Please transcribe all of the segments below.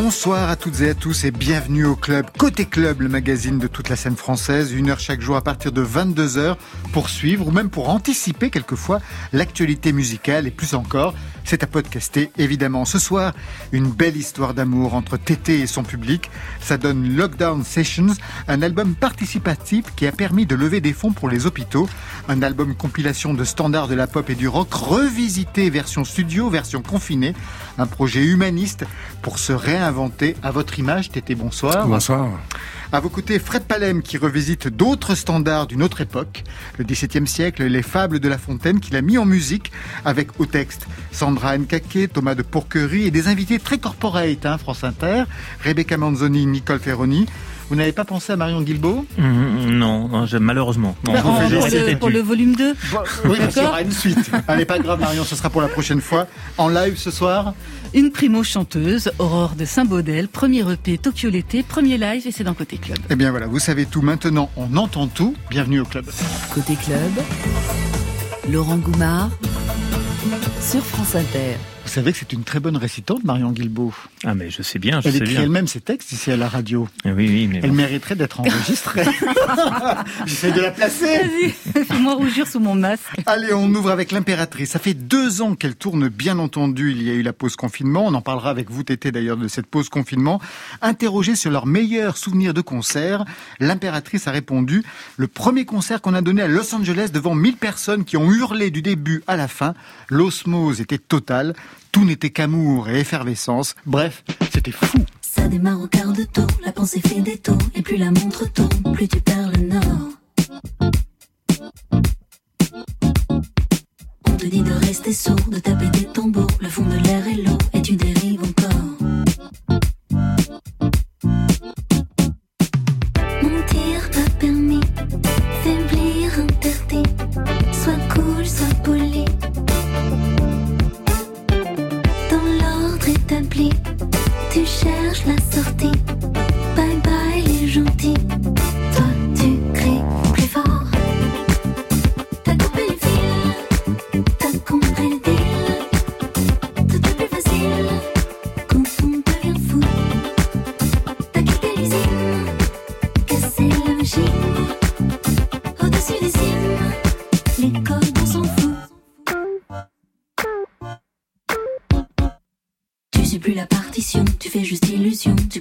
Bonsoir à toutes et à tous et bienvenue au club Côté Club, le magazine de toute la scène française. Une heure chaque jour à partir de 22h pour suivre ou même pour anticiper quelquefois l'actualité musicale et plus encore. C'est à podcaster évidemment. Ce soir, une belle histoire d'amour entre Tété et son public. Ça donne Lockdown Sessions, un album participatif qui a permis de lever des fonds pour les hôpitaux. Un album compilation de standards de la pop et du rock revisité version studio, version confinée. Un projet humaniste pour se réinventer à votre image. Tété, bonsoir. Bonsoir. À vos côtés, Fred Palem qui revisite d'autres standards d'une autre époque, le XVIIe siècle, les fables de La Fontaine qu'il a mis en musique avec au texte Sandra Nkake, Thomas de Pourquerie et des invités très corporate, hein, France Inter, Rebecca Manzoni, Nicole Ferroni. Vous n'avez pas pensé à Marion Guilbault? Mmh, Non, non malheureusement. Non, bah, pour, le, pour, le, volume 2 bon, Oui, qu'il y aura une suite. Allez, pas grave Marion, ce sera pour la prochaine fois. En live ce soir Une primo-chanteuse, Aurore de Saint-Baudel, premier EP Tokyo l'été, premier live et c'est dans Côté Club. Eh bien voilà, vous savez tout. Maintenant, on entend tout. Bienvenue au club. Côté Club, Laurent Goumard sur France Inter. Vous savez que c'est une très bonne récitante, Marion Guilbault. Ah, mais je sais bien, je Elle sais écrit bien. elle-même ses textes ici à la radio. Oui, oui, mais Elle bon. mériterait d'être enregistrée. J'essaie de la placer. Vas-y, fais-moi rougir sous mon masque. Allez, on ouvre avec l'impératrice. Ça fait deux ans qu'elle tourne, bien entendu. Il y a eu la pause confinement. On en parlera avec vous, Tété, d'ailleurs, de cette pause confinement. Interrogée sur leurs meilleurs souvenirs de concert, l'impératrice a répondu le premier concert qu'on a donné à Los Angeles devant 1000 personnes qui ont hurlé du début à la fin. L'osmose était totale. Tout n'était qu'amour et effervescence. Bref, c'était fou. Ça démarre au quart de tour, la pensée fait des tours, et plus la montre tourne, plus tu perds le nord. On te dit de rester sourd, de taper des tambours, le fond de l'air est lourd, et tu dérives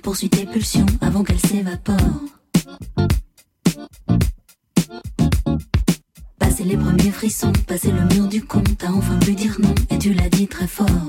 poursuis tes pulsions avant qu'elles s'évaporent. Passer les premiers frissons, passer le mur du con, t'as enfin pu dire non et tu l'as dit très fort.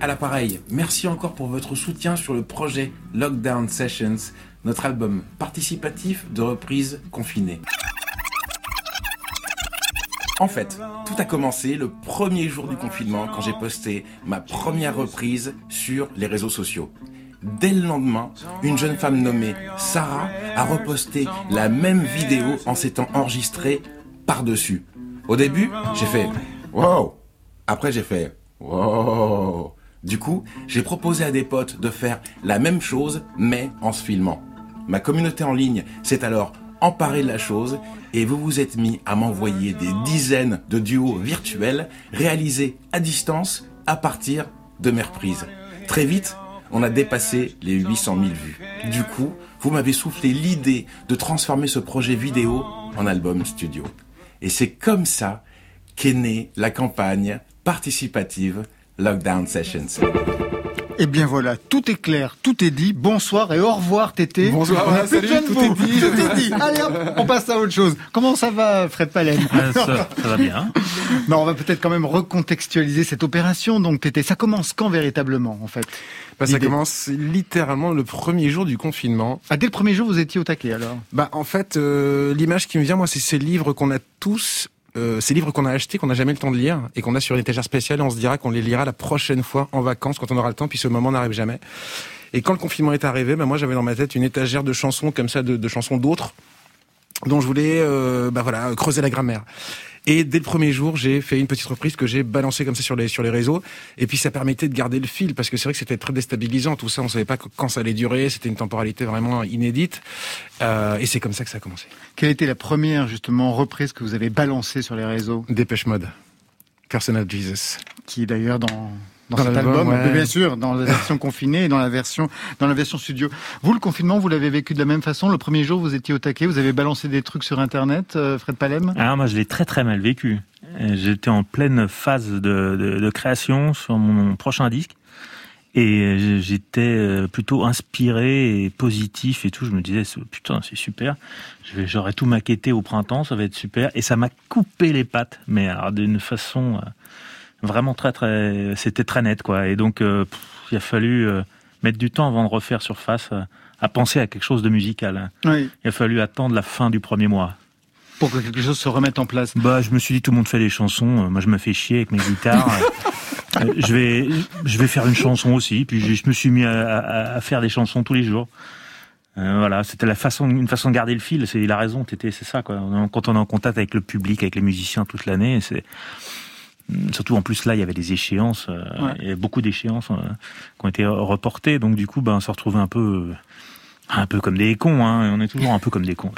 À l'appareil, merci encore pour votre soutien sur le projet Lockdown Sessions, notre album participatif de reprise confinée. En fait, tout a commencé le premier jour du confinement quand j'ai posté ma première reprise sur les réseaux sociaux. Dès le lendemain, une jeune femme nommée Sarah a reposté la même vidéo en s'étant enregistrée par-dessus. Au début, j'ai fait Wow Après, j'ai fait Wow Du coup, j'ai proposé à des potes de faire la même chose, mais en se filmant. Ma communauté en ligne s'est alors emparée de la chose et vous vous êtes mis à m'envoyer des dizaines de duos virtuels réalisés à distance à partir de mes reprises. Très vite, on a dépassé les 800 000 vues. Du coup, vous m'avez soufflé l'idée de transformer ce projet vidéo en album studio. Et c'est comme ça qu'est née la campagne participative Lockdown Sessions. Eh bien voilà, tout est clair, tout est dit. Bonsoir et au revoir Tété. Bonsoir, On a salut, tout vous. est dit. Tout est dit. Allez hop, on passe à autre chose. Comment ça va Fred Palen Ah, ça, ça va bien. Non, on va peut-être quand même recontextualiser cette opération. Donc Tété, ça commence quand véritablement en fait Bah, ça commence littéralement le premier jour du confinement. ah, Dès le premier jour, vous étiez au taquet alors? Bah, en fait, euh, l'image qui me vient, moi, c'est ces livres qu'on a tous, euh, ces livres qu'on a achetés, qu'on n'a jamais le temps de lire, et qu'on a sur une étagère spéciale, on se dira qu'on les lira la prochaine fois en vacances, quand on aura le temps, puis ce moment n'arrive jamais. Et quand le confinement est arrivé, bah, moi, j'avais dans ma tête une étagère de chansons comme ça, de, de chansons d'autres, dont je voulais, euh, bah voilà, creuser la grammaire. Et dès le premier jour, j'ai fait une petite reprise que j'ai balancée comme ça sur les sur les réseaux. Et puis ça permettait de garder le fil parce que c'est vrai que c'était très déstabilisant tout ça. On savait pas quand ça allait durer. C'était une temporalité vraiment inédite. Euh, et c'est comme ça que ça a commencé. Quelle était la première justement reprise que vous avez balancée sur les réseaux? Dépêche Mode, Personal Jesus. Qui est d'ailleurs dans dans, Dans cet l'album, album, ouais. bien sûr, dans la version confinée et dans la version dans la version studio. Vous, le confinement, vous l'avez vécu de la même façon. Le premier jour, vous étiez au taquet, vous avez balancé des trucs sur Internet, euh, Fred Palem. Ah, moi, je l'ai très très mal vécu. J'étais en pleine phase de, de, de création sur mon prochain disque. Et j'étais euh, plutôt inspiré et positif et tout. Je me disais, putain, c'est super. J'aurais tout maquetté au printemps, ça va être super. Et ça m'a coupé les pattes, mais alors d'une façon euh, vraiment très très. C'était très net, quoi. Et donc, euh, pff, il a fallu euh, mettre du temps avant de refaire surface, euh, à penser à quelque chose de musical. hein. Oui. Il a fallu attendre la fin du premier mois. Pour que quelque chose se remette en place. Bah, je me suis dit, tout le monde fait des chansons. Moi, je me fais chier avec mes guitares. Je vais, je vais faire une chanson aussi. Puis je, me suis mis à, à- à faire des chansons tous les jours. Euh, voilà, c'était la façon, une façon de garder le fil. C'est, il a raison, Tété, c'est ça, quoi. Quand on est en contact avec le public, avec les musiciens toute l'année, c'est, surtout en plus là, il y avait des échéances, euh, Ouais. il y avait beaucoup d'échéances euh, qui ont été reportées. Donc du coup, ben, on se retrouvait un peu, euh, un peu comme des cons, hein. On est toujours un peu comme des cons.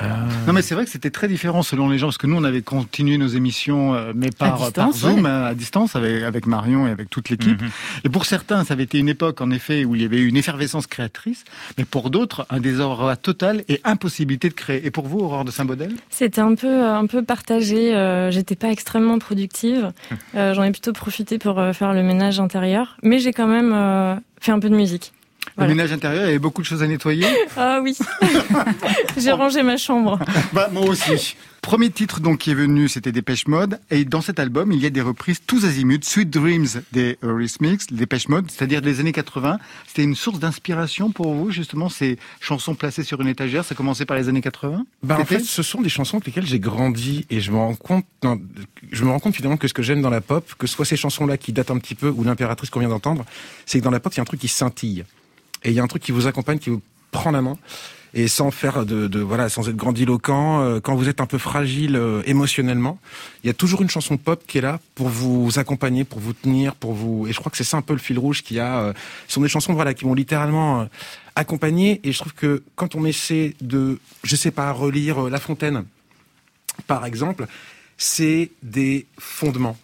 Non mais c'est vrai que c'était très différent selon les gens parce que nous on avait continué nos émissions euh, mais par, distance, par Zoom ouais. hein, à distance avec, avec Marion et avec toute l'équipe. Mhm. Et pour certains ça avait été une époque en effet où il y avait eu une effervescence créatrice, mais pour d'autres un désordre total et impossibilité de créer. Et pour vous Aurore de Saint-Baudel? C'était un peu un peu partagé. Euh, J'étais pas extrêmement productive. Euh, J'en ai plutôt profité pour euh, faire le ménage intérieur, mais j'ai quand même euh, fait un peu de musique. Voilà. Le ménage intérieur, il y avait beaucoup de choses à nettoyer. Ah oui, j'ai rangé ma chambre. bah moi aussi. Premier titre donc qui est venu, c'était Dépêche Mode. Et dans cet album, il y a des reprises tous azimuts. Sweet Dreams des Eurythmics, Dépêche Mode, c'est-à-dire des années 80. C'était une source d'inspiration pour vous, justement, ces chansons placées sur une étagère. Ça commençait par les années 80 Bah, en fait, ce sont des chansons avec lesquelles j'ai grandi et je me rends compte, non, je me rends compte finalement que ce que j'aime dans la pop, que ce soit ces chansons-là qui datent un petit peu ou l'impératrice qu'on vient d'entendre, c'est que dans la pop, il y a un truc qui scintille. Et il y a un truc qui vous accompagne, qui vous prend la main. Et sans faire de, de voilà, sans être grandiloquent, euh, quand vous êtes un peu fragile euh, émotionnellement, il y a toujours une chanson pop qui est là pour vous accompagner, pour vous tenir, pour vous. Et je crois que c'est ça un peu le fil rouge qu'il y a. euh, ce sont des chansons voilà qui m'ont littéralement euh, accompagné. Et je trouve que quand on essaie de, je sais pas, relire euh, La Fontaine, par exemple, c'est des fondements.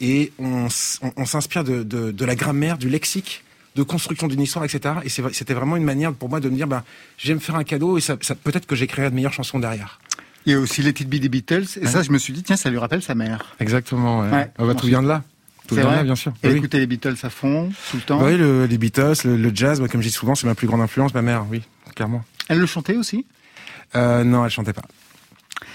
Et on- on s'inspire de, de, de la grammaire, du lexique, de construction d'une histoire, etc. Et c'était vraiment une manière pour moi de me dire, ben, je vais me faire un cadeau et ça, ça- peut-être que j'écrirai de meilleures chansons derrière. Il y a aussi Let It Be des Beatles. Et Ouais. ça, je me suis dit, tiens, ça lui rappelle sa mère. Exactement. Ouais. Ouais. Ah bah, tout vient de là. Tout vient de là, bien sûr. Elle Oui. écoutait les Beatles à fond, tout le temps. Bah oui, le- les Beatles, le, le jazz, bah, comme je dis souvent, c'est ma plus grande influence, ma mère, oui, clairement. Elle le chantait aussi? Euh, non, elle chantait pas.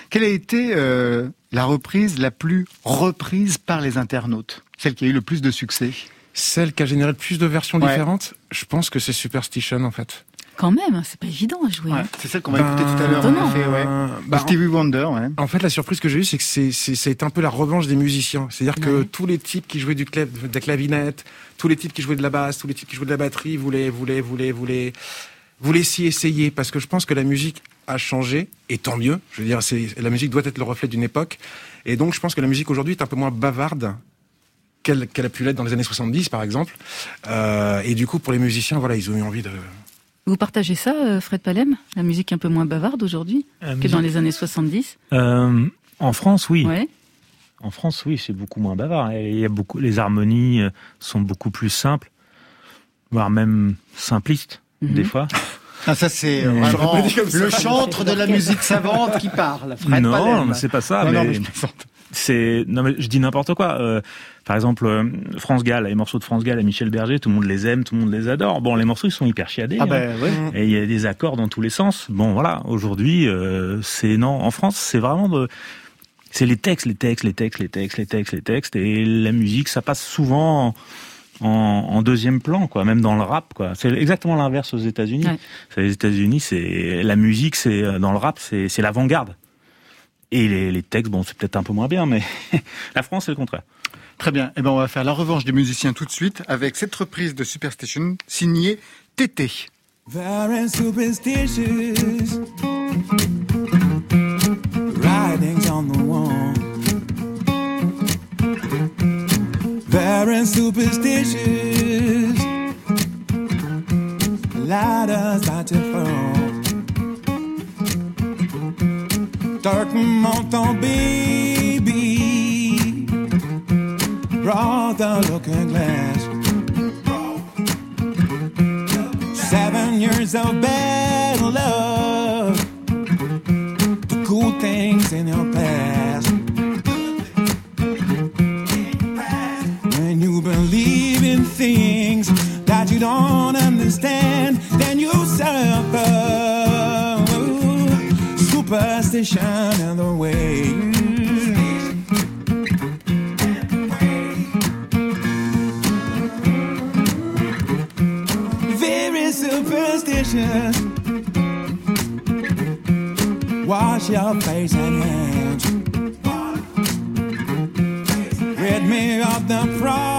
Quelle a été euh, la reprise la plus reprise par les internautes? Celle qui a eu le plus de succès? Celle qui a généré le plus de versions Ouais. différentes, je pense que c'est Superstition en fait. Quand même, c'est pas évident à jouer. Ouais, c'est celle qu'on va Ben, écouter tout à l'heure. en ouais. Bah, Stevie Wonder, ouais. En fait, la surprise que j'ai eue, c'est que c'est, c'est, c'est un peu la revanche des musiciens. C'est-à-dire que tous les types qui jouaient du clav, de la clavinette, tous les types qui jouaient de la basse, tous les types qui jouaient de la batterie voulaient, voulaient, voulaient, voulaient, voulaient s'y essayer. Parce que je pense que la musique a changé, et tant mieux. Je veux dire, c'est, la musique doit être le reflet d'une époque. Et donc, je pense que la musique aujourd'hui est un peu moins bavarde qu'elle, qu'elle a pu l'être dans les années 70, par exemple. Euh, et du coup, pour les musiciens, voilà, ils ont eu envie de, Vous partagez ça, euh, Fred Palem La musique un peu moins bavarde aujourd'hui Euh, que dans les années 70 Euh, en France, oui. Ouais. En France, oui, c'est beaucoup moins bavard. Il y a beaucoup, les harmonies sont beaucoup plus simples, voire même simplistes Mhm. des fois. Ah, ça, c'est le chantre de la musique savante qui parle. Fred non, c'est pas ça. Non, non, mais je. C'est non mais je dis n'importe quoi. Euh, par exemple, euh, France Gall, les morceaux de France Gall et Michel Berger, tout le monde les aime, tout le monde les adore. Bon, les morceaux ils sont hyper chiadés. Ah hein. ben, ouais. Et il y a des accords dans tous les sens. Bon, voilà. Aujourd'hui, euh, c'est non. En France, c'est vraiment de, c'est les textes, les textes, les textes, les textes, les textes, les textes, et la musique, ça passe souvent en, en deuxième plan, quoi. Même dans le rap, quoi. C'est exactement l'inverse aux États-Unis. Ouais. C'est Les États-Unis, c'est la musique, c'est euh, dans le rap, c'est l'avant-garde. Et les, les textes, bon, c'est peut-être un peu moins bien, mais la France, c'est le contraire. Très bien. Eh ben, on va faire la revanche des musiciens tout de suite avec cette reprise de Superstation signée Tété. Very superstitious. Writings on the wall. Very superstitious. Ladders about to fall. Dark montant baby. Brought the looking glass. Seven years of bad Superstition and the way. very superstitious. Wash your face and hands. Rid me of the problem.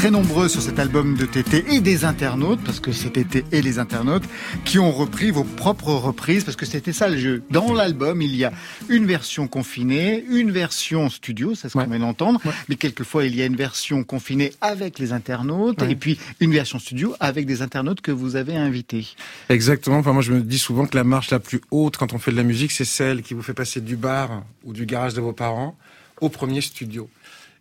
Très nombreuses sur cet album de Tété et des internautes, parce que c'est Tété et les internautes, qui ont repris vos propres reprises, parce que c'était ça le jeu. Dans l'album, il y a une version confinée, une version studio, c'est ce qu'on Ouais. vient d'entendre, Ouais. mais quelquefois il y a une version confinée avec les internautes, Ouais. et puis une version studio avec des internautes que vous avez invités. Exactement. Enfin, moi, je me dis souvent que la marche la plus haute quand on fait de la musique, c'est celle qui vous fait passer du bar ou du garage de vos parents au premier studio.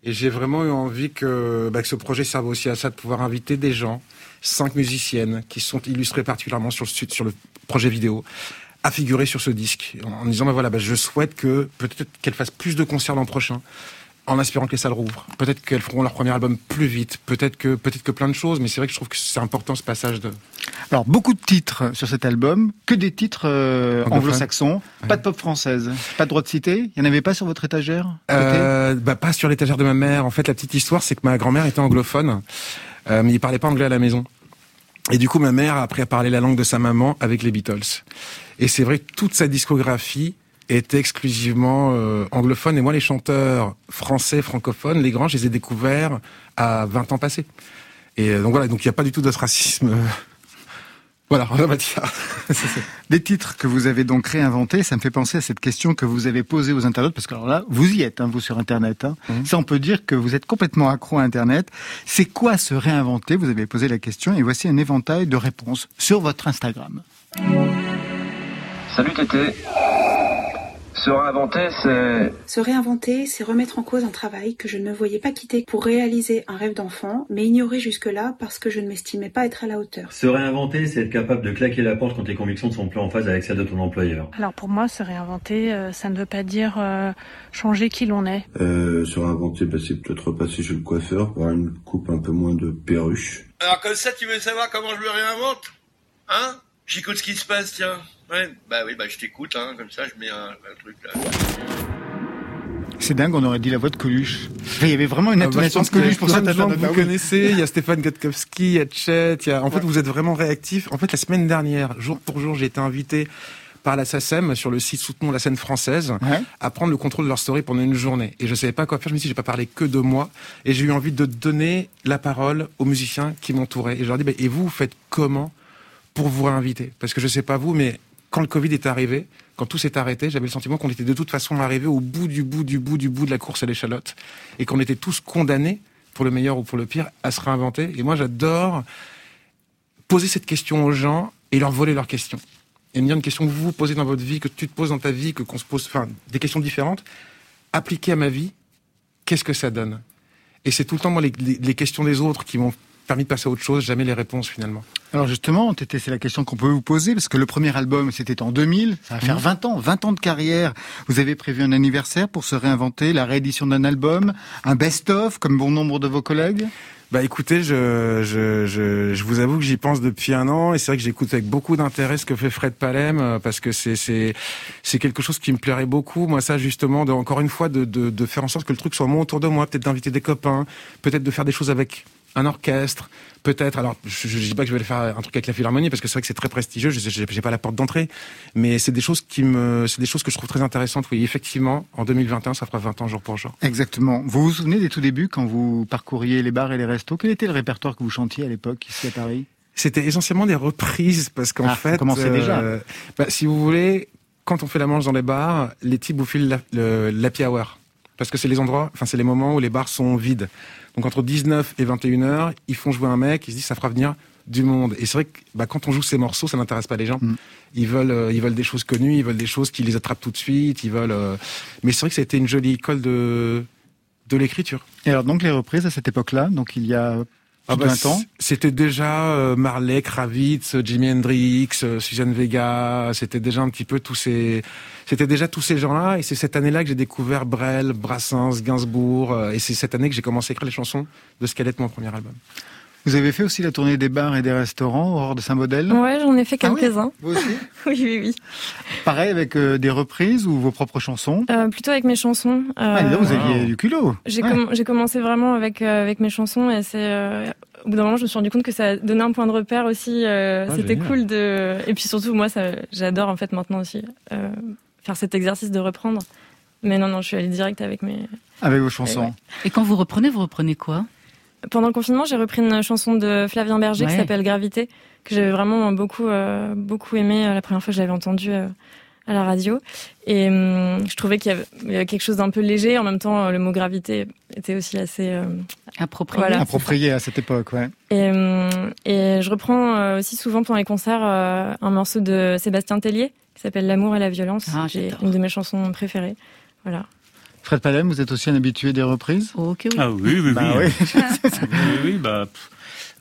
Et j'ai vraiment eu envie que, bah, que ce projet serve aussi à ça, de pouvoir inviter des gens, cinq musiciennes qui sont illustrées particulièrement sur le, sur le projet vidéo, à figurer sur ce disque, en, en disant, bah, voilà, bah, je souhaite que peut-être qu'elles fassent plus de concerts l'an prochain, en espérant que les salles rouvrent. Peut-être qu'elles feront leur premier album plus vite, peut-être que, peut-être que plein de choses, mais c'est vrai que je trouve que c'est important ce passage de, Alors, beaucoup de titres sur cet album, que des titres euh, anglo-saxons, pas de pop française. Pas de droit de citer Il n'y en avait pas sur votre étagère Euh, bah, pas sur l'étagère de ma mère. En fait, la petite histoire, c'est que ma grand-mère était anglophone, euh, mais il parlait pas anglais à la maison. Et du coup, ma mère a appris à parler la langue de sa maman avec les Beatles. Et c'est vrai que toute sa discographie était exclusivement euh, anglophone. Et moi, les chanteurs français, francophones, les grands, je les ai découverts à 20 ans passés. Et euh, donc voilà, donc il n'y a pas du tout de ce racisme. Voilà, en la matière. Des titres que vous avez donc réinventés, ça me fait penser à cette question que vous avez posée aux internautes, parce que alors là, vous y êtes, hein, vous sur Internet. Hein. Mhm. Ça, on peut dire que vous êtes complètement accro à Internet. C'est quoi se réinventer? Vous avez posé la question, et voici un éventail de réponses sur votre Instagram. Salut Tété. Se réinventer, c'est Se réinventer, c'est remettre en cause un travail que je ne me voyais pas quitter pour réaliser un rêve d'enfant, mais ignorer jusque-là parce que je ne m'estimais pas être à la hauteur. Se réinventer, c'est être capable de claquer la porte quand tes convictions ne sont plus en phase avec celles de ton employeur. Alors pour moi, se réinventer, euh, ça ne veut pas dire euh, changer qui l'on est. Euh, se réinventer, bah, c'est peut-être repasser chez le coiffeur, avoir une coupe un peu moins de perruche. Alors comme ça, tu veux savoir comment je me réinvente? Hein? J'écoute ce qui se passe, tiens. Ouais, bah oui, bah je t'écoute, hein, comme ça je mets un, un truc là. C'est dingue, on aurait dit la voix de Coluche. Il y avait vraiment une Ah bah, de Coluche pour plein cette de gens que internaute. vous connaissez. Il y a Stéphane Gotkowski, il y a Chet, il y a... En fait, vous êtes vraiment réactifs. En fait, la semaine dernière, jour pour jour, j'ai été invité par la SACEM sur le site Soutenons la scène française Ouais. à prendre le contrôle de leur story pendant une journée. Et je savais pas quoi faire. Je me suis dit, j'ai pas parlé que de moi. Et j'ai eu envie de donner la parole aux musiciens qui m'entouraient. Et je leur dis, bah, et vous, vous faites comment pour vous réinviter? Parce que je sais pas vous, mais quand le Covid est arrivé, quand tout s'est arrêté, j'avais le sentiment qu'on était de toute façon arrivé au bout du bout du bout du bout de la course à l'échalote et qu'on était tous condamnés, pour le meilleur ou pour le pire, à se réinventer. Et moi, j'adore poser cette question aux gens et leur voler leurs questions. Et me dire une question que vous vous posez dans votre vie, que tu te poses dans ta vie, que qu'on se pose, enfin, des questions différentes, appliquées à ma vie, qu'est-ce que ça donne? Et c'est tout le temps, moi, les, les- questions des autres qui m'ont permis de passer à autre chose, jamais les réponses finalement. Alors justement, c'est la question qu'on peut vous poser, parce que le premier album, c'était en 2000, ça va faire Mhm. 20 ans, 20 ans de carrière. Vous avez prévu un anniversaire pour se réinventer, la réédition d'un album, un best-of, comme bon nombre de vos collègues? Bah écoutez, je, je, je, je vous avoue que j'y pense depuis un an et c'est vrai que j'écoute avec beaucoup d'intérêt ce que fait Fred Palem euh, parce que c'est c'est c'est quelque chose qui me plairait beaucoup. Moi, ça justement, de, encore une fois, de, de, de faire en sorte que le truc soit moins autour de moi, peut-être d'inviter des copains, peut-être de faire des choses avec un orchestre, peut-être. Alors, je, je dis pas que je vais faire un truc avec la Philharmonie parce que c'est vrai que c'est très prestigieux. Je j'ai pas la porte d'entrée, mais c'est des choses qui me, c'est des choses que je trouve très intéressantes. Oui, effectivement, en 2021, ça fera 20 ans jour pour jour. Exactement. Vous vous souvenez des tout débuts, quand vous parcouriez les bars et les restos? Quel était le répertoire que vous chantiez à l'époque, ici à Paris? C'était essentiellement des reprises parce qu'en Ah, fait, commençait déjà. bah, si vous voulez, quand on fait la manche dans les bars, les types vous filent l'happy hour parce que c'est les endroits, enfin c'est les moments où les bars sont vides. Donc entre 19 et 21 heures, ils font jouer un mec, ils se disent ça fera venir du monde. Et c'est vrai que bah, quand on joue ces morceaux, ça n'intéresse pas les gens. Mm. Ils veulent, euh, ils veulent des choses connues, ils veulent des choses qui les attrapent tout de suite. Ils veulent. euh, Mais c'est vrai que ça a été une jolie école de de l'écriture. Et alors donc les reprises à cette époque-là, donc il y a Ah bah, 20 ans c- C'était déjà euh, Marley, Kravitz, Jimi Hendrix, euh, Suzanne Vega. C'était déjà un petit peu tous ces, c'était déjà tous ces gens-là. Et c'est cette année-là que j'ai découvert Brel, Brassens, Gainsbourg. euh, et c'est cette année que j'ai commencé à écrire les chansons de ce qu'allait être mon premier album. Vous avez fait aussi la tournée des bars et des restaurants, Aurore de Saint-Baudel? Ouais, j'en ai fait Ah oui quelques-uns. Vous aussi? Oui, oui, oui. Pareil avec euh, des reprises ou vos propres chansons? Euh, plutôt avec mes chansons. Ah, dis donc, vous Euh, aviez du culot J'ai Ouais. commencé vraiment avec euh, avec mes chansons et c'est euh, au bout d'un moment je me suis rendu compte que ça donnait un point de repère aussi. euh, Ah, C'était cool de et puis surtout moi j'adore en fait maintenant aussi euh, faire cet exercice de reprendre. Mais non non je suis allée direct avec mes Avec vos chansons. Et quand vous reprenez, vous reprenez quoi? Pendant le confinement, j'ai repris une chanson de Flavien Berger Ouais. qui s'appelle Gravité, que j'avais vraiment beaucoup, euh, beaucoup aimé euh, la première fois que je l'avais entendue euh, à la radio. Et hum, je trouvais qu'il y avait- avait quelque chose d'un peu léger. En même temps, euh, le mot gravité était aussi assez euh, approprié. Voilà, Approprié à cette époque, ouais. Et, hum, et je reprends euh, aussi souvent pendant les concerts euh, un morceau de Sébastien Tellier qui s'appelle L'amour et la violence. Ah, qui est j'adore. une de mes chansons préférées. Voilà. Fred Palem, vous êtes aussi un habitué des reprises? Ok, oui. Ah oui, oui, Bah oui. oui. oui, oui, bah, pff,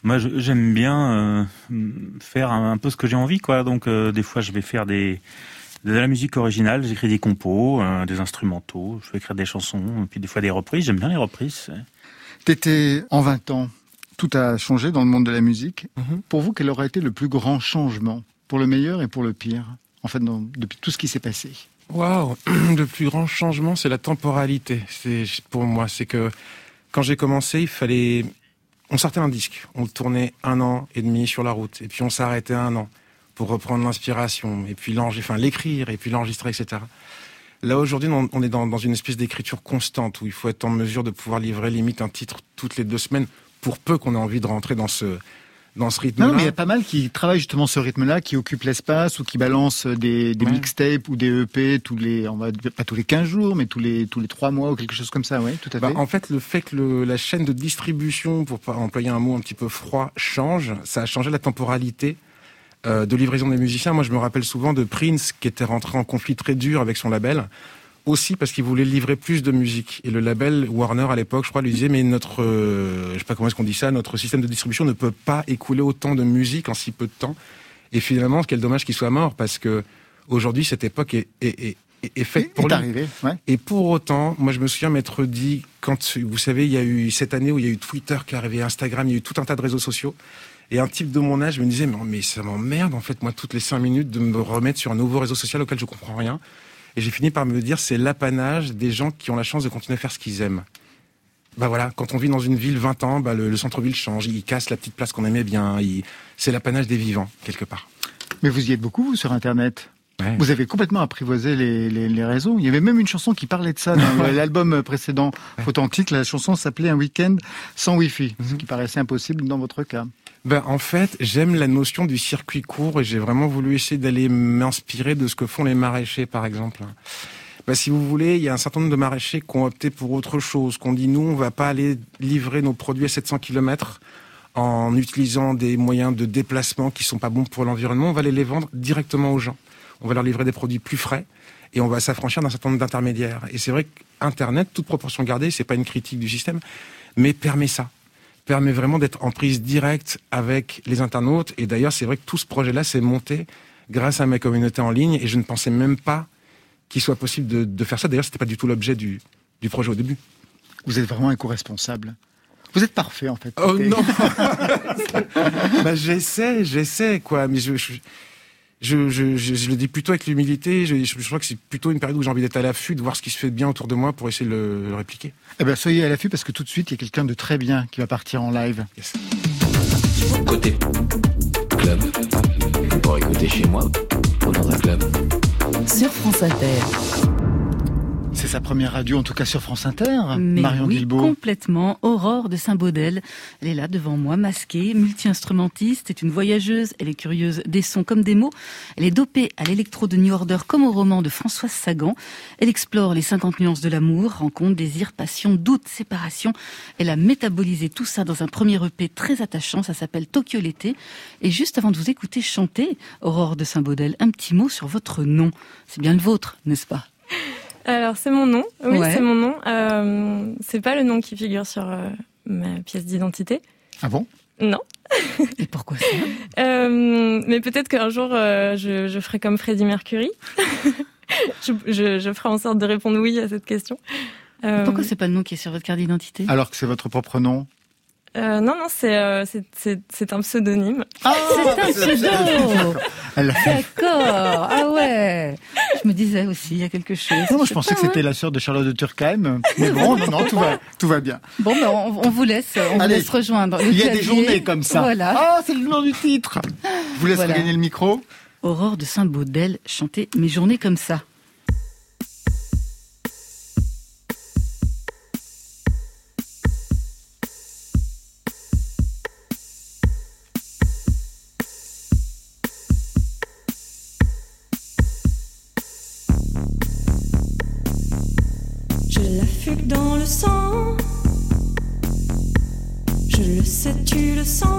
moi, j'aime bien euh, faire un, un peu ce que j'ai envie, quoi. Donc, euh, des fois, je vais faire des de la musique originale, j'écris des compos, euh, des instrumentaux, je vais écrire des chansons, et puis des fois des reprises. J'aime bien les reprises. T'étais en 20 ans, tout a changé dans le monde de la musique. Mhm. Pour vous, quel aurait été le plus grand changement? Pour le meilleur et pour le pire? En fait, dans- depuis tout ce qui s'est passé. Waouh, le plus grand changement, c'est la temporalité. C'est pour moi, c'est que quand j'ai commencé, il fallait, on sortait un disque, on tournait un an et demi sur la route, et puis on s'arrêtait un an pour reprendre l'inspiration, et puis enfin l'écrire, et puis l'enregistrer, etc. Là aujourd'hui, on est dans une espèce d'écriture constante où il faut être en mesure de pouvoir livrer limite un titre toutes les deux semaines, pour peu qu'on ait envie de rentrer dans ce dans ce rythme-là. Non, mais il y a pas mal qui travaillent justement ce rythme-là, qui occupent l'espace ou qui balancent des, des Ouais. mixtapes ou des EP tous les, on va pas tous les 15 jours, mais tous les tous les 3 mois ou quelque chose comme ça, oui, tout à Bah, fait. en fait, le fait que le- la chaîne de distribution, pour pas employer un mot un petit peu froid, change, ça a changé la temporalité euh, de livraison des musiciens. Moi, je me rappelle souvent de Prince qui était rentré en conflit très dur avec son label, aussi parce qu'il voulait livrer plus de musique. Et le label Warner à l'époque, je crois, lui disait mais notre, euh, je sais pas comment est-ce qu'on dit ça, notre système de distribution ne peut pas écouler autant de musique en si peu de temps. Et finalement, quel dommage qu'il soit mort parce que aujourd'hui, cette époque est, est, est, est- faite pour est lui. arrivé, ouais. Et pour autant, moi je me souviens m'être dit, quand vous savez, il y a eu cette année où il y a eu Twitter qui est arrivé, Instagram, il y a eu tout un tas de réseaux sociaux. Et un type de mon âge me disait, mais, mais ça m'emmerde en fait, moi, toutes les cinq minutes de me remettre sur un nouveau réseau social auquel je comprends rien. Et j'ai fini par me dire, c'est l'apanage des gens qui ont la chance de continuer à faire ce qu'ils aiment. Bah voilà, quand on vit dans une ville 20 ans, bah le, le centre-ville change, il casse la petite place qu'on aimait bien, c'est l'apanage des vivants, quelque part. Mais vous y êtes beaucoup, vous, sur Internet? Ouais. Vous avez complètement apprivoisé les, les, les réseaux. Il y avait même une chanson qui parlait de ça dans l'album précédent, Authentique. La chanson s'appelait Un week-end sans Wi-Fi, ce qui paraissait impossible dans votre cas. Ben, en fait, j'aime la notion du circuit court et j'ai vraiment voulu essayer d'aller m'inspirer de ce que font les maraîchers, par exemple. Ben, si vous voulez, il y a un certain nombre de maraîchers qui ont opté pour autre chose, qu'on dit nous, on va pas aller livrer nos produits à 700 km en utilisant des moyens de déplacement qui sont pas bons pour l'environnement, on va aller les vendre directement aux gens. On va leur livrer des produits plus frais et on va s'affranchir d'un certain nombre d'intermédiaires. Et c'est vrai qu'Internet, toute proportion gardée, c'est pas une critique du système, mais permet ça permet vraiment d'être en prise directe avec les internautes. Et d'ailleurs, c'est vrai que tout ce projet-là s'est monté grâce à ma communauté en ligne et je ne pensais même pas qu'il soit possible de, de faire ça. D'ailleurs, c'était pas du tout l'objet du, du projet au début. Vous êtes vraiment éco-responsable. Vous êtes parfait, en fait. Oh non bah, J'essaie, j'essaie, quoi. Mais je, je, je, je, je- je le dis plutôt avec l'humilité. Je, je, je crois que c'est plutôt une période où j'ai envie d'être à l'affût, de voir ce qui se fait de bien autour de moi pour essayer de le, le répliquer. Eh ben, soyez à l'affût parce que tout de suite, il y a quelqu'un de très bien qui va partir en live. Côté club, pour écouter chez moi ou dans un club. Sur France Inter. C'est sa première radio, en tout cas sur France Inter. Mais Marion oui, Guilbault. complètement. Aurore de Saint-Baudel. Elle est là devant moi, masquée, multi-instrumentiste, est une voyageuse, elle est curieuse des sons comme des mots. Elle est dopée à l'électro de New Order comme au roman de Françoise Sagan. Elle explore les 50 nuances de l'amour, rencontre, désir, passion, doute, séparation. Elle a métabolisé tout ça dans un premier EP très attachant, ça s'appelle Tokyo l'été. Et juste avant de vous écouter chanter, Aurore de Saint-Baudel, un petit mot sur votre nom. C'est bien le vôtre, n'est-ce pas? Alors, c'est mon nom. Oui, Ouais. c'est mon nom. Euh, c'est pas le nom qui figure sur euh, ma pièce d'identité. Ah bon? Non. Et pourquoi ça? Euh, mais peut-être qu'un jour, euh, je, je ferai comme Freddie Mercury. je, je, je ferai en sorte de répondre oui à cette question. Euh, Pourquoi c'est pas le nom qui est sur votre carte d'identité? Alors que c'est votre propre nom. Euh, Non, non, c'est euh, c'est- c'est c'est un pseudonyme. c'est un pseudo Elle l'a fait. D'accord, ah ouais Je me disais aussi, il y a quelque chose. Non, moi, je sais pensais pas, que c'était hein. la sœur de Charlotte de Turckheim. Mais bon, non, non, tout va, tout va bien. Bon, ben, on, on vous laisse, on vous laisse rejoindre. Il y a des journées comme ça. Voilà. Ah, c'est le nom du titre. Je vous laisse Voilà. gagner le micro. Aurore de Saint-Baudel chanter Mes journées comme ça. Le sens.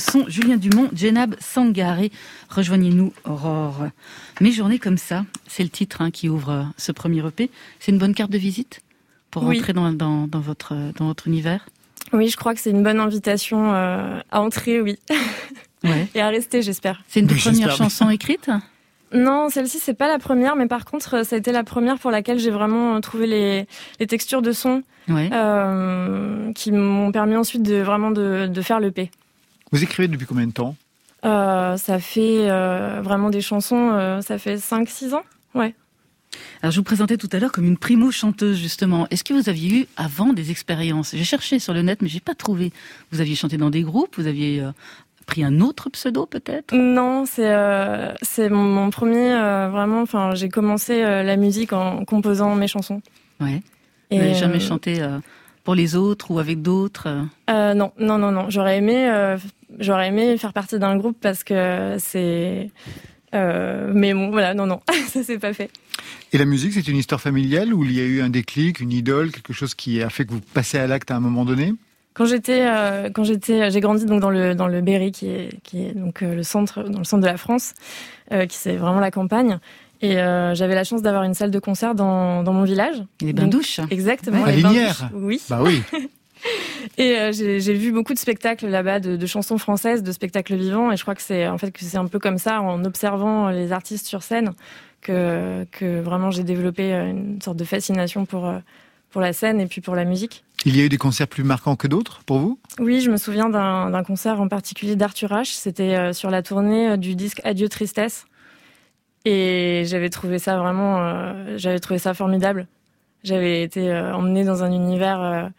Prise de son, Julien Dumont, Jenab Sangaré. Rejoignez-nous, Aurore. Mes journées comme ça, c'est le titre hein, qui ouvre euh, ce premier EP. C'est une bonne carte de visite pour Oui. entrer dans, dans, dans votre, dans votre univers? Oui, je crois que c'est une bonne invitation euh, à entrer, oui. Ouais. Et à rester, j'espère. C'est une des premières chansons écrites? Non, celle-ci, c'est pas la première, mais par contre, euh, ça a été la première pour laquelle j'ai vraiment euh, trouvé les, les textures de son Ouais. euh, qui m'ont permis ensuite de vraiment de, de faire le P. Vous écrivez depuis combien de temps? Euh, ça fait euh, vraiment des chansons, euh, ça fait 5-6 ans Ouais. Alors, je vous présentais tout à l'heure comme une primo-chanteuse, justement. Est-ce que vous aviez eu avant des expériences? J'ai cherché sur le net, mais j'ai pas trouvé. Vous aviez chanté dans des groupes Vous aviez euh, pris un autre pseudo, peut-être? Non, c'est euh, c'est mon, mon premier euh, vraiment. Enfin, j'ai commencé euh, la musique en composant mes chansons. Ouais. Et, Vous n'avez jamais euh, chanté euh, pour les autres ou avec d'autres euh? Euh, non, non, non, non. J'aurais aimé, euh, j'aurais aimé faire partie d'un groupe parce que c'est. euh, mais bon, voilà, non, non, ça s'est pas fait. Et la musique, c'est une histoire familiale où il y a eu un déclic, une idole, quelque chose qui a fait que vous passez à l'acte à un moment donné? Quand j'étais, euh, quand j'étais, j'ai grandi donc dans le dans le Berry qui est qui est donc euh, le centre dans le centre de la France, euh, qui c'est vraiment la campagne. Et euh, j'avais la chance d'avoir une salle de concert dans dans mon village. Les bains douches. Exactement. À les Linières douches, Oui. Bah oui. Et euh, j'ai vu beaucoup de spectacles là-bas, de, de chansons françaises, de spectacles vivants, et je crois que c'est en fait que c'est un peu comme ça, en observant les artistes sur scène, que, que vraiment j'ai développé euh, une sorte de fascination pour, euh, pour la scène et puis pour la musique. Il y a eu des concerts plus marquants que d'autres pour vous? Oui, je me souviens d'un concert en particulier d'Arthur H. C'était euh, sur la tournée euh, du disque Adieu Tristesse. Et j'avais trouvé ça vraiment, euh, j'avais trouvé ça formidable. J'avais été euh, emmenée dans un univers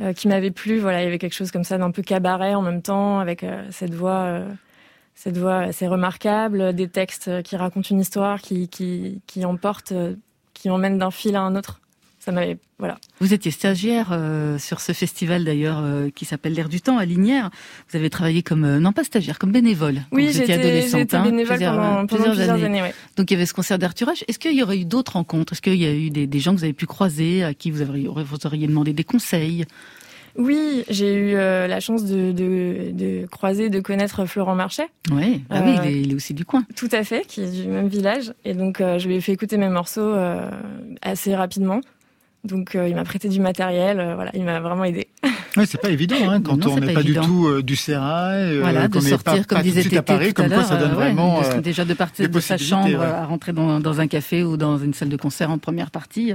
euh, qui m'avait plu. Voilà, il y avait quelque chose comme ça d'un peu cabaret en même temps, avec euh, cette voix, euh, cette voix assez remarquable, des textes qui racontent une histoire, qui qui qui emportent, qui emmènent d'un fil à un autre. Ça m'avait, voilà. Vous étiez stagiaire euh, sur ce festival d'ailleurs euh, qui s'appelle L'Air du Temps à Lignières. Vous avez travaillé comme euh, non pas stagiaire, comme bénévole. Oui, j'étais- adolescente. hein, bénévole plusieurs, pendant- plusieurs années, ouais. Donc il y avait ce concert d'Arthur H. Est-ce qu'il y aurait eu d'autres rencontres? Est-ce qu'il y a eu des, des gens que vous avez pu croiser, à qui vous, auriez, vous auriez demandé des conseils? Oui, j'ai eu euh, la chance de, de, de croiser, de connaître Florent Marchais. Oui, bah oui, il est, il est aussi du coin. Tout à fait, qui est du même village. Et donc, euh, je lui ai fait écouter mes morceaux assez rapidement. Donc, euh, il m'a prêté du matériel. euh, voilà, il m'a vraiment aidé. Oui, c'est pas évident hein, quand Non, on n'est pas pas, du tout euh, du sérail, euh, voilà, de sortir, pas, comme pas tout de disait suite à Tété Paris, tout à comme quoi ça donne euh, ouais, vraiment de- euh, déjà de partir de sa chambre ouais. à rentrer dans, dans un café ou dans une salle de concert en première partie.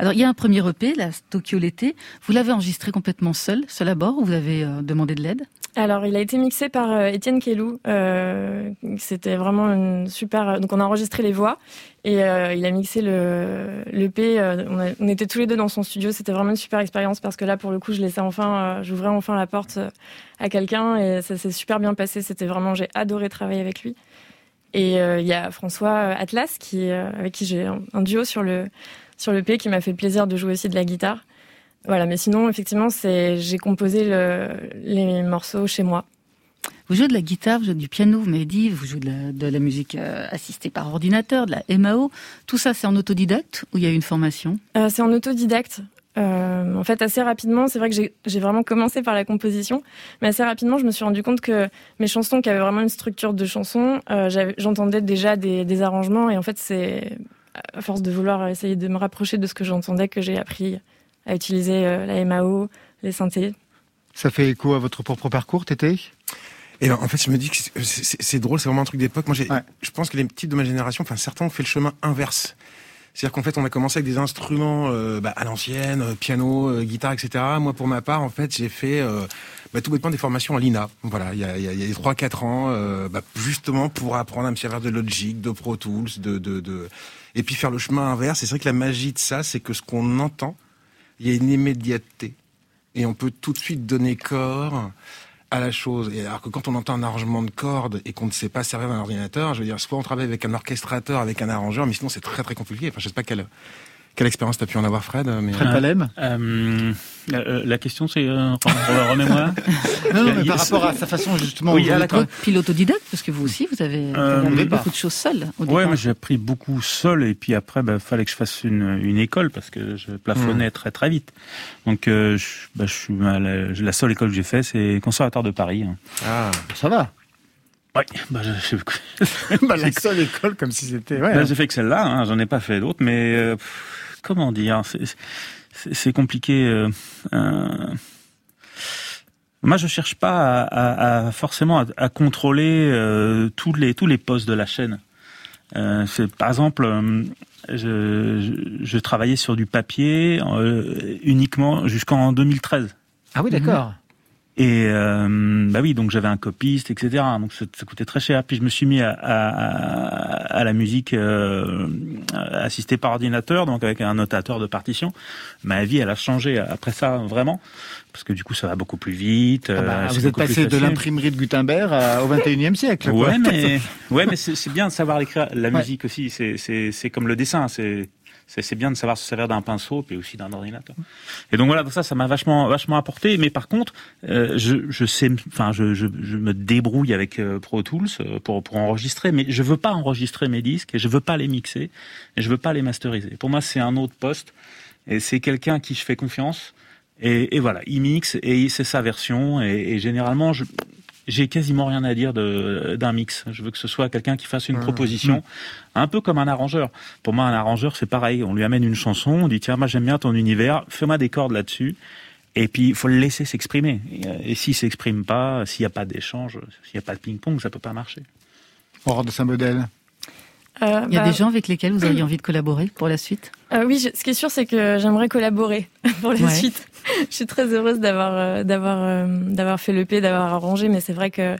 Alors, il y a un premier EP, la Tokyo l'été. Vous l'avez enregistré complètement seul, seul à bord, ou vous avez euh, demandé de l'aide? Alors, il a été mixé par euh, Étienne Kellou. Euh, C'était vraiment une super. Donc, on a enregistré les voix et euh, il a mixé le l'EP. Euh, on, était tous les deux dans son studio. C'était vraiment une super expérience parce que là, pour le coup, je laissais enfin, euh, j'ouvrais enfin la porte à quelqu'un et ça s'est super bien passé. C'était vraiment, j'ai adoré travailler avec lui. Et il y a François Atlas avec qui j'ai un, duo sur le sur le P qui m'a fait le plaisir de jouer aussi de la guitare. Voilà, mais sinon, effectivement, c'est j'ai composé le, les morceaux chez moi. Vous jouez de la guitare, vous jouez du piano, vous m'avez dit, vous jouez de la, de la musique euh, assistée par ordinateur, de la MAO. Tout ça, c'est en autodidacte ou il y a eu une formation? Euh, c'est en autodidacte. Euh, en fait, assez rapidement, c'est vrai que j'ai- vraiment commencé par la composition, mais assez rapidement, je me suis rendu compte que mes chansons, qui avaient vraiment une structure de chansons, euh, j'entendais déjà des, des arrangements, et en fait, c'est à force de vouloir essayer de me rapprocher de ce que j'entendais que j'ai appris à utiliser euh, la MAO, les synthés. Ça fait écho à votre propre parcours, Tété? Et ben, en fait, je me dis que c'est- drôle, c'est vraiment un truc d'époque. Moi, j'ai, je pense que les petits de ma génération, enfin, certains ont fait le chemin inverse. C'est-à-dire qu'en fait, on a commencé avec des instruments euh, bah, à l'ancienne, euh, piano, euh, guitare, etc. Moi, pour ma part, en fait, j'ai fait euh, bah, tout bêtement des formations à l'INA. Voilà, il y a, il y a, il y a 3-4 ans, euh, bah, justement pour apprendre à me servir de Logic, de Pro Tools, de, de, de... et puis faire le chemin inverse. Et c'est vrai que la magie de ça, c'est que ce qu'on entend, il y a une immédiateté. Et on peut tout de suite donner corps à la chose. Et alors que quand on entend un arrangement de cordes et qu'on ne sait pas servir d'un ordinateur, je veux dire, soit on travaille avec un orchestrateur, avec un arrangeur, mais sinon c'est très très compliqué. Enfin, je sais pas quelle, quelle expérience t'as pu en avoir, Fred. Mais... Euh, euh, euh, La question c'est, euh, re- remets-moi. Non, non, mais Il- par rapport à sa façon justement. Oui, ah, êtes- d'accord. Puis l'autodidacte, parce que vous aussi, vous avez, Euh, appris beaucoup de choses seul. Départ. moi j'ai appris beaucoup seul et puis après, bah, fallait que je fasse une, une école parce que je plafonnais très très vite. Donc, euh, je, bah, je suis à la, la seule école que j'ai fait, c'est le Conservatoire de Paris. hein. Ah, ça va. Oui, bah, je, je- Bah, la seule école comme si c'était. Ouais, Bah, hein. j'ai fait que celle-là, hein, j'en ai pas fait d'autres, mais euh, pff, comment dire, c'est- compliqué. euh, euh, moi, je cherche pas à, à- à forcément à, à contrôler euh, tous les tous les postes de la chaîne. Euh, c'est par exemple, je, je, je travaillais sur du papier euh, uniquement jusqu'en 2013. Ah oui, d'accord. Et euh, bah oui, donc j'avais un copiste, etc. Donc ça, ça coûtait très cher. Puis je me suis mis à, à, à- la musique euh, assistée par ordinateur, donc avec un notateur de partition. Ma vie, elle a changé après ça vraiment, parce que du coup, ça va beaucoup plus vite. Ah bah, euh, c'est vous êtes passé de l'imprimerie de Gutenberg à- au 21e siècle. quoi. Ouais, mais ouais, mais c'est bien de savoir écrire. La Ouais. musique aussi, c'est comme le dessin. C'est c'est bien de savoir se servir d'un pinceau puis aussi d'un ordinateur. Et donc voilà, donc ça, ça m'a vachement vachement apporté. Mais par contre, euh, je je sais, enfin, je je je me débrouille avec euh, Pro Tools euh, pour pour enregistrer, mais je veux pas enregistrer mes disques et je veux pas les mixer et je veux pas les masteriser. Pour moi, c'est un autre poste et c'est quelqu'un qui je fais confiance. Et, et voilà, il mixe et c'est sa version. Et, et généralement, je, j'ai quasiment rien à dire de- d'un mix. Je veux que ce soit quelqu'un qui fasse une Mmh. proposition, un peu comme un arrangeur. Pour moi, un arrangeur, c'est pareil. On lui amène une chanson, on dit tiens, moi j'aime bien ton univers, fais-moi des cordes là-dessus. Et puis, il faut le laisser s'exprimer. Et, euh, Et s'il s'exprime pas, s'il n'y a pas d'échange, s'il n'y a pas de ping-pong, ça peut pas marcher. Hors de Saint-Modèle. Euh, Il y a bah, des gens avec lesquels vous auriez envie de collaborer pour la suite? Euh, oui, je- ce qui est sûr, c'est que j'aimerais collaborer pour la Ouais. suite. Je suis très heureuse d'avoir euh, d'avoir euh, d'avoir fait l'EP, d'avoir arrangé, mais c'est vrai que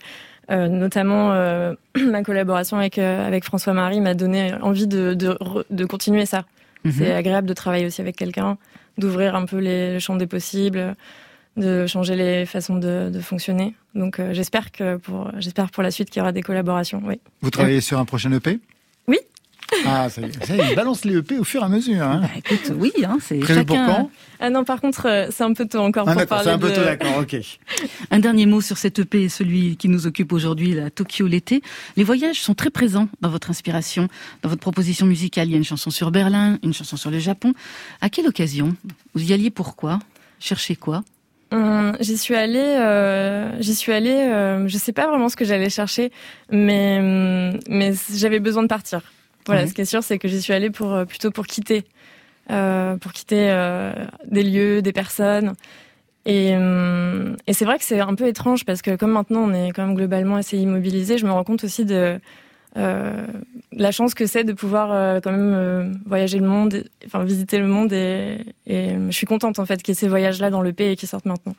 euh, notamment euh, ma collaboration avec euh, avec François Marie m'a donné envie de de, de continuer ça. Mhm. C'est agréable de travailler aussi avec quelqu'un, d'ouvrir un peu les, le champ des possibles, de changer les façons de, de fonctionner. Donc euh, j'espère que pour j'espère pour la suite qu'il y aura des collaborations. Oui. Vous travaillez sur un prochain EP. Ah, ça y est, ça y est, il balance les EP au fur et à mesure. Hein. Bah, Écoute, oui, hein, c'est pour chacun. quand? Ah non, par contre, euh, c'est un peu tôt encore Ah, pour parler c'est un peu de. tôt, d'accord, ok. Un dernier mot sur cette EP, celui qui nous occupe aujourd'hui, la Tokyo l'été. Les voyages sont très présents dans votre inspiration, dans votre proposition musicale. Il y a une chanson sur Berlin, une chanson sur le Japon. À quelle occasion? Vous y alliez pourquoi Cherchez quoi? Hum, J'y suis allée, euh, j'y suis allée. Euh, je sais pas vraiment ce que j'allais chercher, mais hum, mais j'avais besoin de partir. Voilà, Mhm. ce qui est sûr, c'est que j'y suis allée pour euh, plutôt pour quitter, euh, pour quitter euh, des lieux, des personnes. Et, hum, et c'est vrai que c'est un peu étrange parce que comme maintenant on est quand même globalement assez immobilisé, je me rends compte aussi de euh, la chance que c'est de pouvoir euh, quand même euh, voyager le monde, enfin visiter le monde et, et je suis contente en fait qu'il y ait ces voyages-là dans le pays et qui sortent maintenant.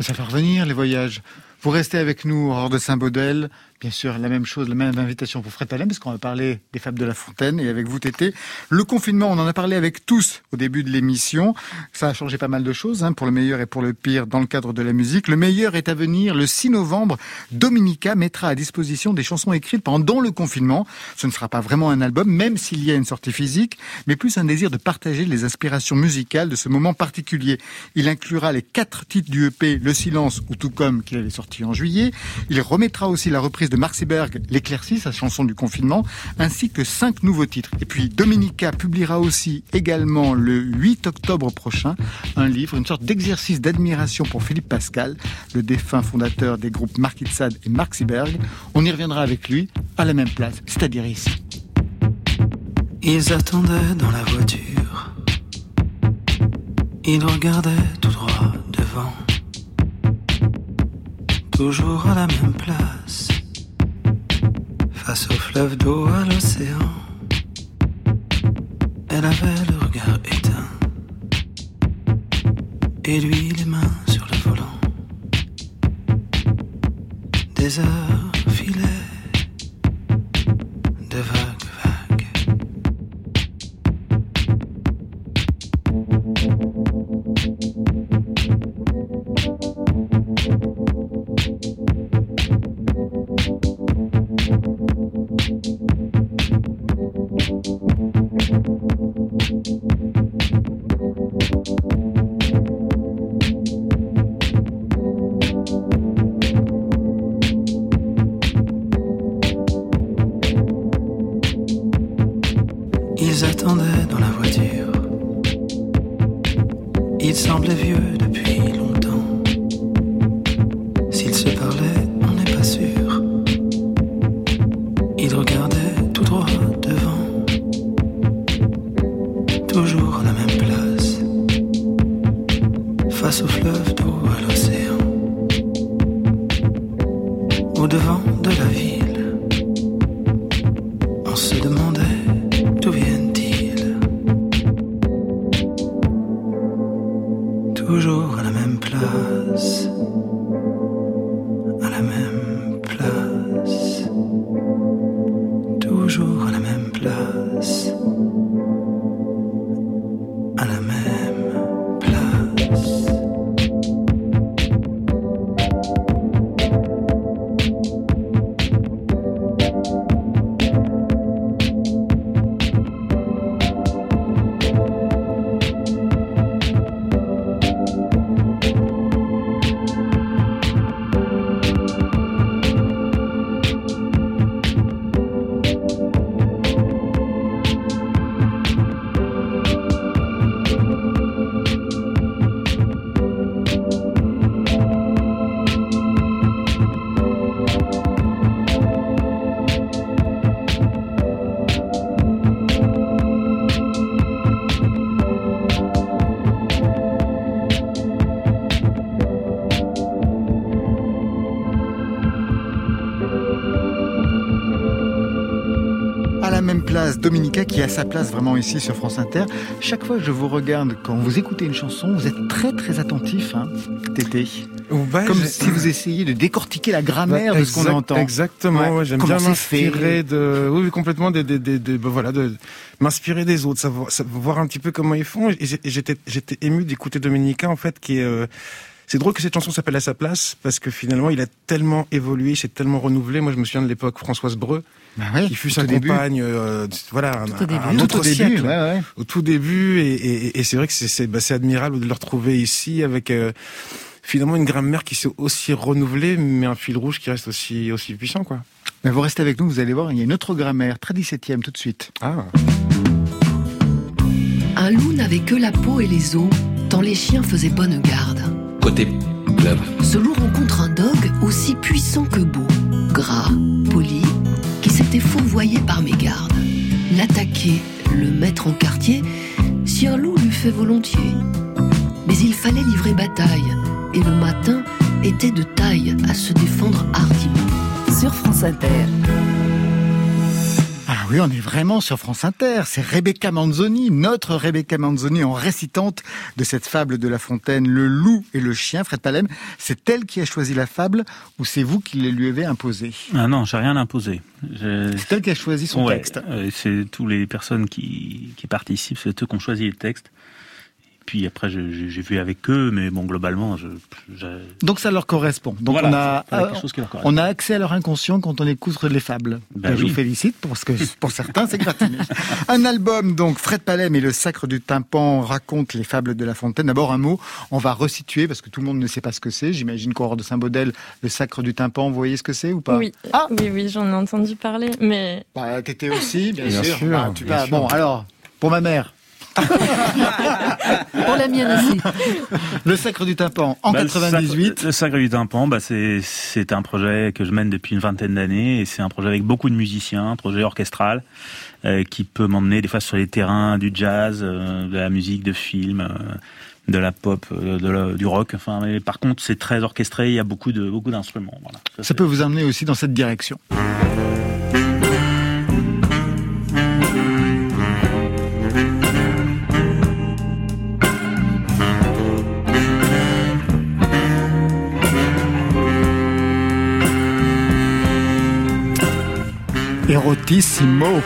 Ça va revenir, les voyages. Vous restez avec nous hors de Saint-Baudel. Bien sûr, la même chose, la même invitation pour Fred Allen, parce qu'on va parler des Fables de la Fontaine et avec vous, Tété. Le confinement, on en a parlé avec tous au début de l'émission. Ça a changé pas mal de choses, hein, pour le meilleur et pour le pire, dans le cadre de la musique. Le meilleur est à venir. Le 6 novembre, Dominica mettra à disposition des chansons écrites pendant le confinement. Ce ne sera pas vraiment un album, même s'il y a une sortie physique, mais plus un désir de partager les inspirations musicales de ce moment particulier. Il inclura les quatre titres du EP Le Silence ou Tout comme qu'il avait sorti en juillet. Il remettra aussi la reprise de Marc Seberg, L'éclaircie, sa chanson du confinement, ainsi que cinq nouveaux titres. Et puis Dominica publiera aussi également le 8 octobre prochain un livre, une sorte d'exercice d'admiration pour Philippe Pascal, le défunt fondateur des groupes Mark Itzad et Seberg. On y reviendra avec lui à la même place, c'est-à-dire ici. Ils attendaient dans la voiture. Ils regardaient tout droit devant. Toujours à la même place. Face au fleuve d'eau, à l'océan. Elle avait le regard éteint. Et lui les mains sur le volant. Des heures filaient. A sa place vraiment ici sur France Inter. Chaque fois que je vous regarde, quand vous écoutez une chanson, vous êtes très très attentif, hein, Tété. Ouais, Comme si vous essayiez de décortiquer la grammaire de ce qu'on entend. Exactement, Ouais. ouais, j'aime bien m'inspirer de, oui, complètement, des, des, des, des- bah, voilà, de m'inspirer des autres, savoir, savoir voir un petit peu comment ils font. Et j'étais ému d'écouter Dominica, en fait, qui est, euh, c'est drôle que cette chanson s'appelle à sa place parce que finalement il a tellement évolué, s'est tellement renouvelé. Moi je me souviens de l'époque Françoise Breu, qui fut au sa tout début. compagne, euh, voilà, un, Tout au début. un Tout autre au début, siècle, ouais, ouais. au tout début. Et, et, et c'est vrai que c'est, bah, c'est admirable de le retrouver ici avec euh, finalement une grammaire qui s'est aussi renouvelée, mais un fil rouge qui reste aussi aussi puissant, quoi. Mais vous restez avec nous, vous allez voir, il y a une autre grammaire, très 17e tout de suite. Ah. Un loup n'avait que la peau et les os, tant les chiens faisaient bonne garde. Côté club. Ce loup rencontre un dog aussi puissant que beau, gras, poli, qui s'était fourvoyé par mégarde. L'attaquer, le mettre en quartier, si un loup l'eût fait volontiers. Mais il fallait livrer bataille, et le matin était de taille à se défendre hardiment. Sur France Inter. Ah oui, on est vraiment sur France Inter. C'est Rebecca Manzoni, notre Rebecca Manzoni en récitante de cette fable de La Fontaine, Le loup et le chien. Fred Palem, c'est elle qui a choisi la fable ou c'est vous qui lui avez imposée Ah non, j'ai rien imposé. Je- C'est elle qui a choisi son Ouais, texte. euh, c'est tous les personnes qui, qui participent, c'est eux qui ont choisi le texte. Et puis après, j'ai vu avec eux, mais bon, globalement, je, je- Donc ça leur correspond. Donc Voilà, on a euh, chose qui leur correspond. on a accès à leur inconscient quand on écoute les fables. Ben Ben, Je vous félicite parce que pour certains c'est gratiné. un album donc Fred Palem et le Sacre du tympan raconte les fables de La Fontaine. D'abord un mot, on va resituer parce que tout le monde ne sait pas ce que c'est. J'imagine qu'au de Saint-Baudel, le Sacre du tympan, vous voyez ce que c'est ou pas Oui, oui, oui, j'en ai entendu parler, mais. Bah, t'étais aussi, bien, Bien sûr. sûr, Bah, tu bien vas- sûr. Bon, alors, pour ma mère. Pour la mienne aussi. Le Sacre du tympan en Bah, le 98. Sacre- Le Sacre du Tympan, bah, c'est, c'est un projet que je mène depuis une vingtaine d'années et c'est un projet avec beaucoup de musiciens, un projet orchestral euh, qui peut m'emmener des fois sur les terrains du jazz, euh, de la musique, de film, euh, de la pop, de la- du rock. Enfin, mais par contre, c'est très orchestré. Il y a beaucoup de beaucoup d'instruments. Voilà. Ça, Ça peut vous amener aussi dans cette direction. Erotissimo.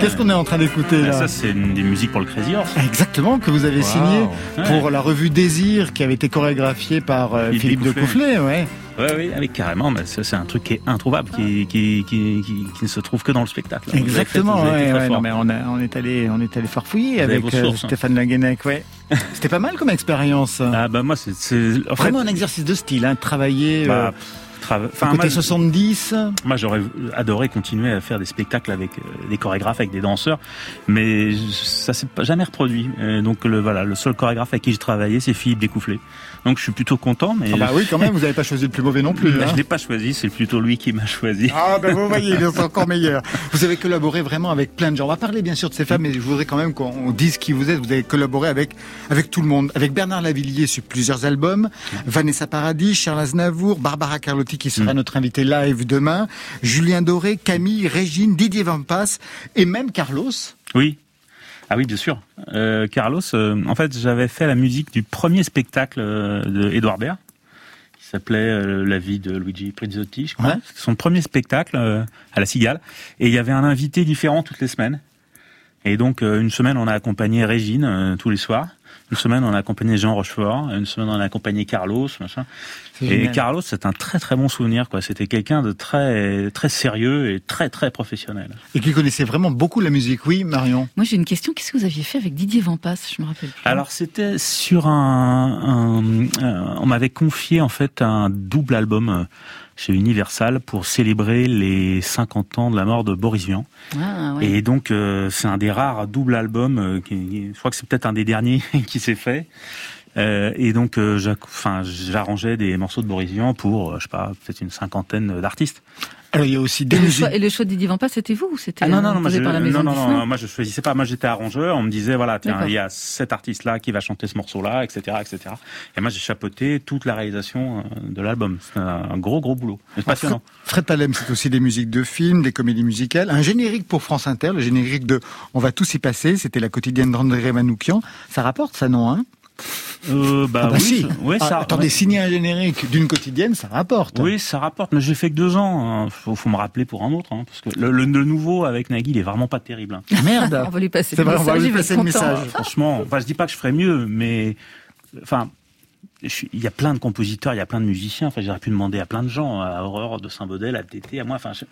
Qu'est-ce qu'on est en train d'écouter Ah là ça, c'est une des musiques pour le Crazy Horse. Exactement, que vous avez Wow. signé Ouais. pour la revue Désir qui avait été chorégraphiée par euh, Philippe, de Coufflet. Ouais. Ouais, oui, avec carrément, mais c'est un truc qui est introuvable, qui, qui, qui, qui, qui ne se trouve que dans le spectacle. Fait- Exactement, ouais, ouais, non, mais on, a- on est allé, on est allé farfouiller avec euh, hein. Stéphane Laguenec, ouais. C'était pas mal comme expérience. Ah bah moi, c'est fait, Vraiment un exercice de style, hein, de travailler Bah, euh, enfin, côté moi, 70. Moi, j'aurais adoré continuer à faire des spectacles avec euh, des chorégraphes, avec des danseurs, mais ça s'est jamais reproduit. Donc le voilà, le seul chorégraphe avec qui j'ai travaillé, c'est Philippe Découfflé. Donc je suis plutôt content, mais Ah bah oui, quand même, vous n'avez pas choisi le plus mauvais non plus. Mais hein. je l'ai pas choisi, c'est plutôt lui qui m'a choisi. Ah ben vous voyez, il est encore meilleur. Vous avez collaboré vraiment avec plein de gens. On va parler bien sûr de ces femmes, mais je voudrais quand même qu'on dise qui vous êtes. Vous avez collaboré avec avec tout le monde, avec Bernard Lavillier sur plusieurs albums, Vanessa Paradis, Charles Aznavour, Barbara Carlotti qui sera notre invité live demain, Julien Doré, Camille, Régine, Didier Vampas et même Carlos. Oui. Ah oui, bien sûr. Euh, Carlos, euh, en fait, j'avais fait la musique du premier spectacle euh, de Edouard Baird, qui s'appelait euh, La vie de Luigi Prizzotti, je crois. Ouais. Son premier spectacle euh, à la Cigale. Et il y avait un invité différent toutes les semaines. Et donc, euh, une semaine, on a accompagné Régine euh, tous les soirs. Une semaine, on a accompagné Jean Rochefort. Une semaine, on a accompagné Carlos, machin. Et génial. Carlos, c'est un très très bon souvenir, quoi. C'était quelqu'un de très très sérieux et très très professionnel. Et qui connaissait vraiment beaucoup la musique. Oui, Marion. Moi, j'ai une question. Qu'est-ce que vous aviez fait avec Didier Vampas? Je me rappelle plus. Alors c'était sur un, un- un- on m'avait confié en fait un double album euh, chez Universal pour célébrer les 50 ans de la mort de Boris Vian. Ah, ouais. Et donc euh, c'est un des rares doubles albums, euh, qui, je crois que c'est peut-être un des derniers qui s'est fait. Euh, et donc, euh, j'arrangeais des morceaux de Boris Vian pour, euh, je sais pas, peut-être une cinquantaine d'artistes. Alors il y a aussi Et des le, musiques. choix, et le choix d'Idi Vampa, c'était vous ou c'était Ah non, non, non, moi, je, par la maison non, non, non, moi je choisissais pas. Moi j'étais arrangeur. On me disait voilà, tiens, il y a cet artiste-là qui va chanter ce morceau-là, etc., etc. Et moi j'ai chapeauté toute la réalisation euh, de l'album. C'est un gros, gros boulot. C'est passionnant. Fred Palem, c'est aussi des musiques de films, des comédies musicales, un générique pour France Inter, le générique de On va tous y passer, c'était la quotidienne d'André Manoukian. Ça rapporte ça, non hein? Euh, bah, Ah bah oui, si. ça- ouais, Ah, ça. attendez, ouais. signer un générique d'une quotidienne, ça rapporte. Oui, ça rapporte, mais j'ai fait que deux ans. hein. Faut, faut me rappeler pour un autre, hein, parce que le, le- le nouveau avec Nagui, il est vraiment pas terrible. hein. Merde. On va lui passer C'est le vrai, on va lui passer le message. Franchement, enfin, je dis pas que je ferais mieux, mais enfin, je il y a plein de compositeurs, il y a plein de musiciens. Enfin, j'aurais pu demander à plein de gens, à Aurore de Saint-Baudel, à TT, à moi. Enfin, je-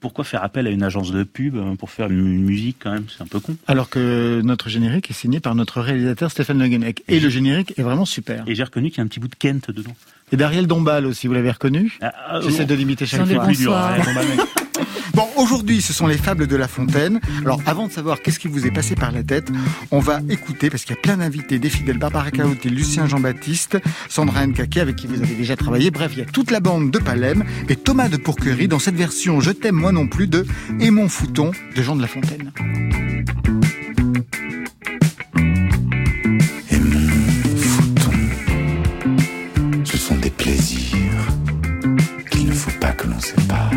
pourquoi faire appel à une agence de pub euh, pour faire une mu- musique quand même? C'est un peu con. Alors que notre générique est signé par notre réalisateur Stéphane Le Guenec. Et le générique est vraiment super. Et j'ai reconnu qu'il y a un petit bout de Kent dedans. Et d'Ariel Dombal aussi, vous l'avez reconnu? Ah, J'essaie oh. de l'imiter chaque fois. Bon, aujourd'hui, ce sont les fables de La Fontaine. Alors, avant de savoir qu'est-ce qui vous est passé par la tête, on va écouter, parce qu'il y a plein d'invités, des fidèles, Barbara Caotti, Lucien Jean-Baptiste, Sandra Nkake, avec qui vous avez déjà travaillé. Bref, il y a toute la bande de Palem et Thomas de Pourquerie dans cette version Je t'aime moi non plus de Et mon fouton de Jean de La Fontaine. Ce sont des plaisirs qu'il ne faut pas que l'on sépare.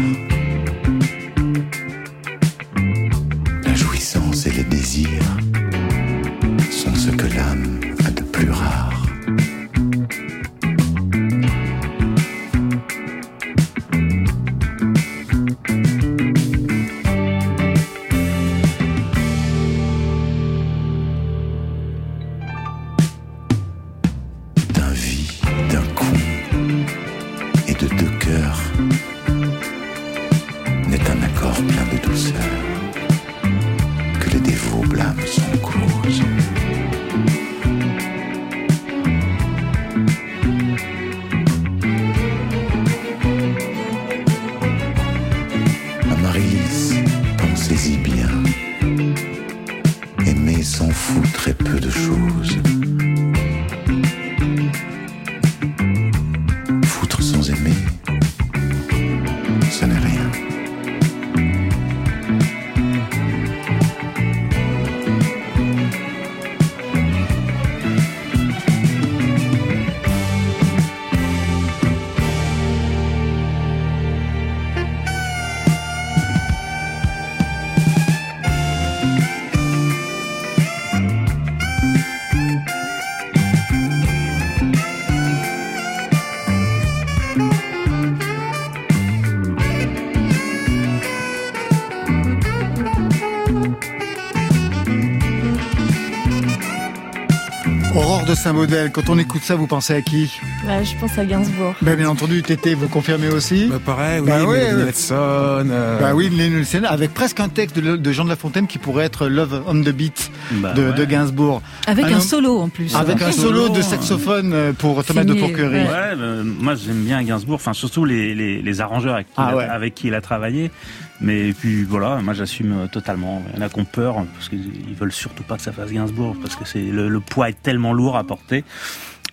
De Saint-Baudel, quand on écoute ça, vous pensez à qui? Bah, je pense à Gainsbourg. ben, Bien entendu, Tété, vous confirmez aussi Bah, pareil, oui, Bah Mélanie ouais. Nelson, euh, Bah oui, Nelson, avec presque un texte de, de Jean de La Fontaine qui pourrait être Love on the Beat Bah de, ouais. de Gainsbourg. Avec un solo en plus. Avec un solo de saxophone euh, pour Thomas de Pourquerie. ouais. Ouais, euh, moi j'aime bien Gainsbourg, enfin surtout les, les, les arrangeurs avec qui, Ah il a, ouais. avec qui il a travaillé. Mais puis voilà, moi j'assume euh, totalement. Il y en a qui ont peur parce qu'ils veulent surtout pas que ça fasse Gainsbourg parce que c'est le, le poids est tellement lourd à porter.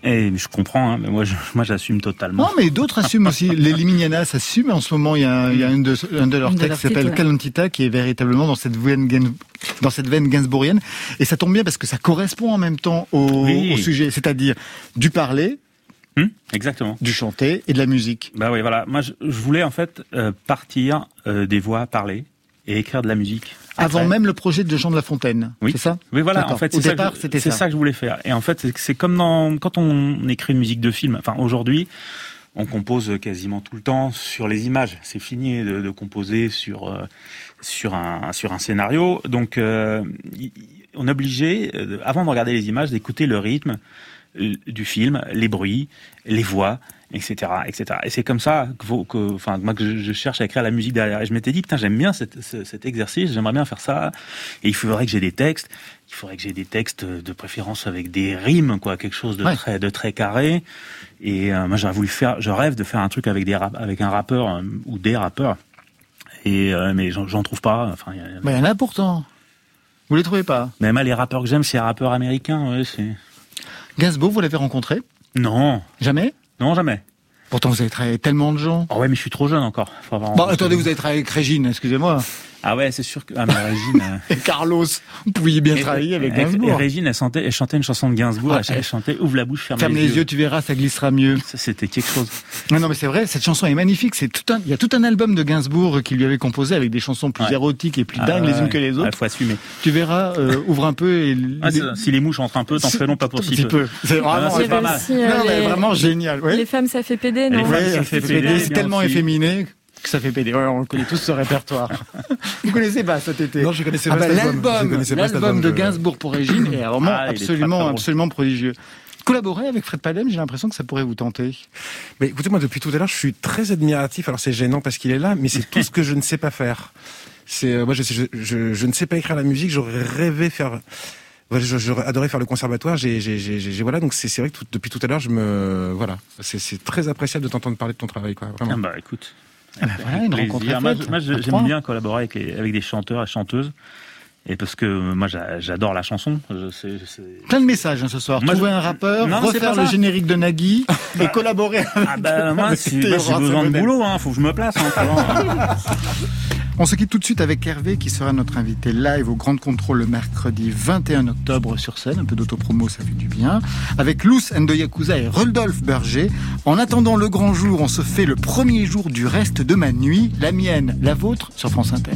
Et je comprends, hein, mais moi je- moi j'assume totalement. Non, mais d'autres assument aussi. Les Liminiana s'assument. En ce moment, il y a un, il y a un de, un de leurs Une de textes qui s'appelle ouais. Calentita, qui est véritablement dans cette veine, dans cette veine gainsbourgienne. Et ça tombe bien parce que ça correspond en même temps au, Oui. au sujet, c'est-à-dire du parler, Hum, exactement. du chanter et de la musique. Bah oui, voilà. Moi je, je voulais en fait euh, partir euh, des voix parlées et écrire de la musique. Avant même le projet de Jean de La Fontaine. Oui. C'est ça? Oui, voilà. En fait, Au c'est ça, ça. ça que je voulais faire. Et en fait, c'est- comme dans quand on écrit une musique de film. Enfin, aujourd'hui, on compose quasiment tout le temps sur les images. C'est fini de, de composer sur euh, sur un sur un scénario. Donc, euh, on est obligé, euh, avant de regarder les images, d'écouter le rythme du film, les bruits, les voix, etc., etc. Et c'est comme ça que, enfin, moi que je, je cherche à écrire la musique derrière. Et je m'étais dit, putain, j'aime bien cette- ce- cet exercice, j'aimerais bien faire ça. Et il faudrait que j'ai des textes. Il faudrait que j'ai des textes de préférence avec des rimes, quoi, quelque chose de Ouais. très, de très carré. Et euh, moi, j'aurais voulu faire, je rêve de faire un truc avec des rap, avec un rappeur euh, ou des rappeurs. Et euh, mais j'en trouve pas. Enfin, il y a- Bah, il y en a pourtant. Vous les trouvez pas? Même les rappeurs que j'aime, c'est les rappeurs américains. Ouais, c'est Gainsbourg, vous l'avez rencontré non, Jamais non, jamais. Pourtant, vous avez travaillé avec tellement de gens. Oh ouais, mais je suis trop jeune encore. Faut avoir- Bon, attendez, vous avez travaillé avec Régine, excusez-moi. Ah ouais, c'est sûr que. Ah, mais Régine. euh, Et Carlos, vous pouviez bien travailler avec Gainsbourg. Et Régine, elle, chantait, elle chantait une chanson de Gainsbourg. Ah, elle, elle chantait Ouvre la bouche, ferme, Ferme les yeux, tu verras, ça glissera mieux. Ça, c'était quelque chose. Non, non, mais c'est vrai, cette chanson est magnifique. C'est tout un, il y a tout un album de Gainsbourg qui lui avait composé avec des chansons plus Ouais. érotiques et plus Ah dingues ouais, les unes ouais. que les autres. Ouais, faut assumer. Tu verras, euh, ouvre un peu et Ah, ça. si les mouches entrent un peu, t'en fais long, pas pour si petit peu. C'est Ah, vraiment, c'est pas mal. aussi, non, mais les- vraiment génial. Ouais. Les femmes, ça fait péder, non Les femmes, ça fait c'est péder, c'est tellement efféminé que ça fait péder. Ouais, on connaît tous ce répertoire. Vous connaissez pas cet été Non, je connaissais Ah pas bah, cet album. Je L'album, de Gainsbourg pour Régine est vraiment Ah, est absolument, absolument prodigieux. Collaborer avec Fred Palem, j'ai l'impression que ça pourrait vous tenter. Mais écoutez, moi, depuis tout à l'heure, je suis très admiratif. Alors, c'est gênant parce qu'il est là, mais c'est tout ce que je ne sais pas faire. C'est, euh, moi, je, je, je, je ne sais pas écrire la musique. J'aurais rêvé faire. J'aurais adoré faire le conservatoire. J'ai, voilà. Donc, c'est, vrai que tout- depuis tout à l'heure, je me, voilà. C'est, c'est très appréciable de t'entendre parler de ton travail, quoi. Vraiment. Ah bah écoute. Ah bah voilà, une plaisir. rencontre Moi, j'aime bien collaborer avec, les- avec des chanteurs et chanteuses. Et parce que euh, moi, j'a- j'adore la chanson. Je sais, je sais- Plein de messages hein, ce soir. Moi, Trouver je- un rappeur, Non, refaire le générique de Nagui et collaborer avec Ah bah moi, si, j'ai besoin de Rassembonel. boulot, hein, faut que je me place. Hein. On se quitte tout de suite avec Hervé qui sera notre invité live au Grand Contrôle le mercredi 21 octobre sur scène. Un peu d'autopromo, ça fait du bien. Avec Luce and the Yakuza et Rodolphe Berger. En attendant le grand jour, on se fait le premier jour du reste de ma nuit. La mienne, la vôtre sur France Inter.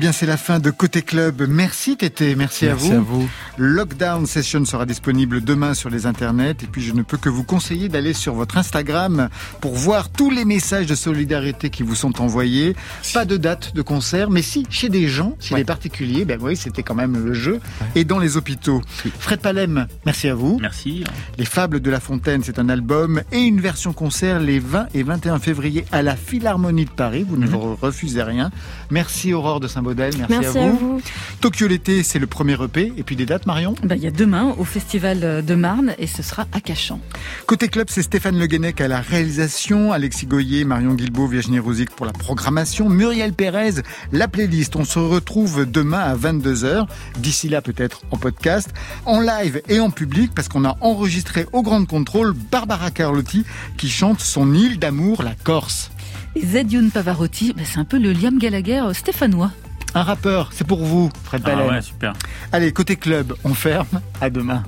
Bien, c'est la fin de Côté Club. Merci Tété, merci, à Merci vous. à vous. Lockdown Session sera disponible demain sur les internets. Et puis, je ne peux que vous conseiller d'aller sur votre Instagram pour voir tous les messages de solidarité qui vous sont envoyés. Pas de date de concert, mais si, chez des gens, chez des particuliers, ben oui, c'était quand même le jeu. Et dans les hôpitaux. Fred Palem, merci à vous. Merci. Les Fables de la Fontaine, c'est un album et une version concert les 20 et 21 février à la Philharmonie de Paris. Vous ne refusez rien. Merci Aurore de saint Saint-Baudel. Merci, Merci à, à vous. vous. Tokyo l'été, c'est le premier EP. Et puis des dates, Marion Bah, Il y a demain au Festival de Marne et ce sera à Cachan. Côté club, c'est Stéphane Le Guenec à la réalisation, Alexis Goyer, Marion Guilbault, Virginie Rouzic pour la programmation, Muriel Pérez, la playlist. On se retrouve demain à 22h. D'ici là, peut-être en podcast, en live et en public, parce qu'on a enregistré au Grand Contrôle Barbara Carlotti qui chante son île d'amour, la Corse. Et Zedioun Pavarotti, bah, c'est un peu le Liam Gallagher euh, stéphanois. Un rappeur, c'est pour vous, Fred Ah Ballen. ouais, super. Allez, côté club, on ferme. À demain.